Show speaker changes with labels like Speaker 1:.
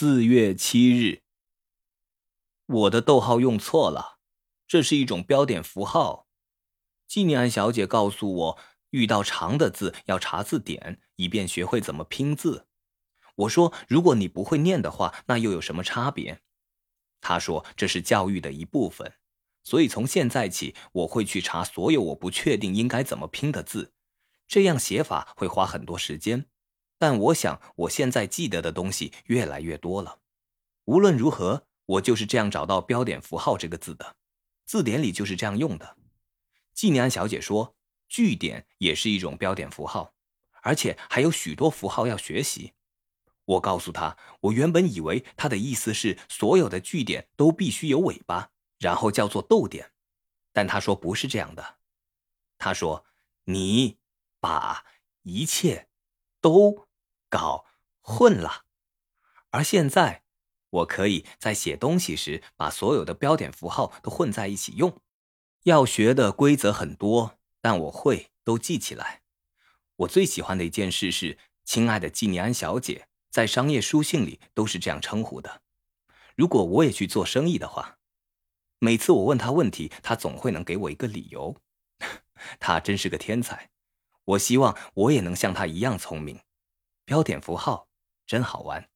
Speaker 1: 四月七日，我的逗号用错了，这是一种标点符号。季尼安小姐告诉我，遇到长的字要查字典，以便学会怎么拼字。我说，如果你不会念的话，那又有什么差别？她说，这是教育的一部分，所以从现在起，我会去查所有我不确定应该怎么拼的字，这样写法会花很多时间。但我想，我现在记得的东西越来越多了。无论如何，我就是这样找到标点符号这个字的，字典里就是这样用的。季尼安小姐说，句点也是一种标点符号，而且还有许多符号要学习。我告诉她，我原本以为她的意思是所有的句点都必须有尾巴，然后叫做逗点，但她说不是这样的。她说，你把一切都。搞混了，而现在我可以在写东西时把所有的标点符号都混在一起用。要学的规则很多，但我会都记起来。我最喜欢的一件事是，亲爱的季尼安小姐，在商业书信里都是这样称呼的。如果我也去做生意的话，每次我问他问题，他总会能给我一个理由。他真是个天才。我希望我也能像他一样聪明。标点符号真好玩。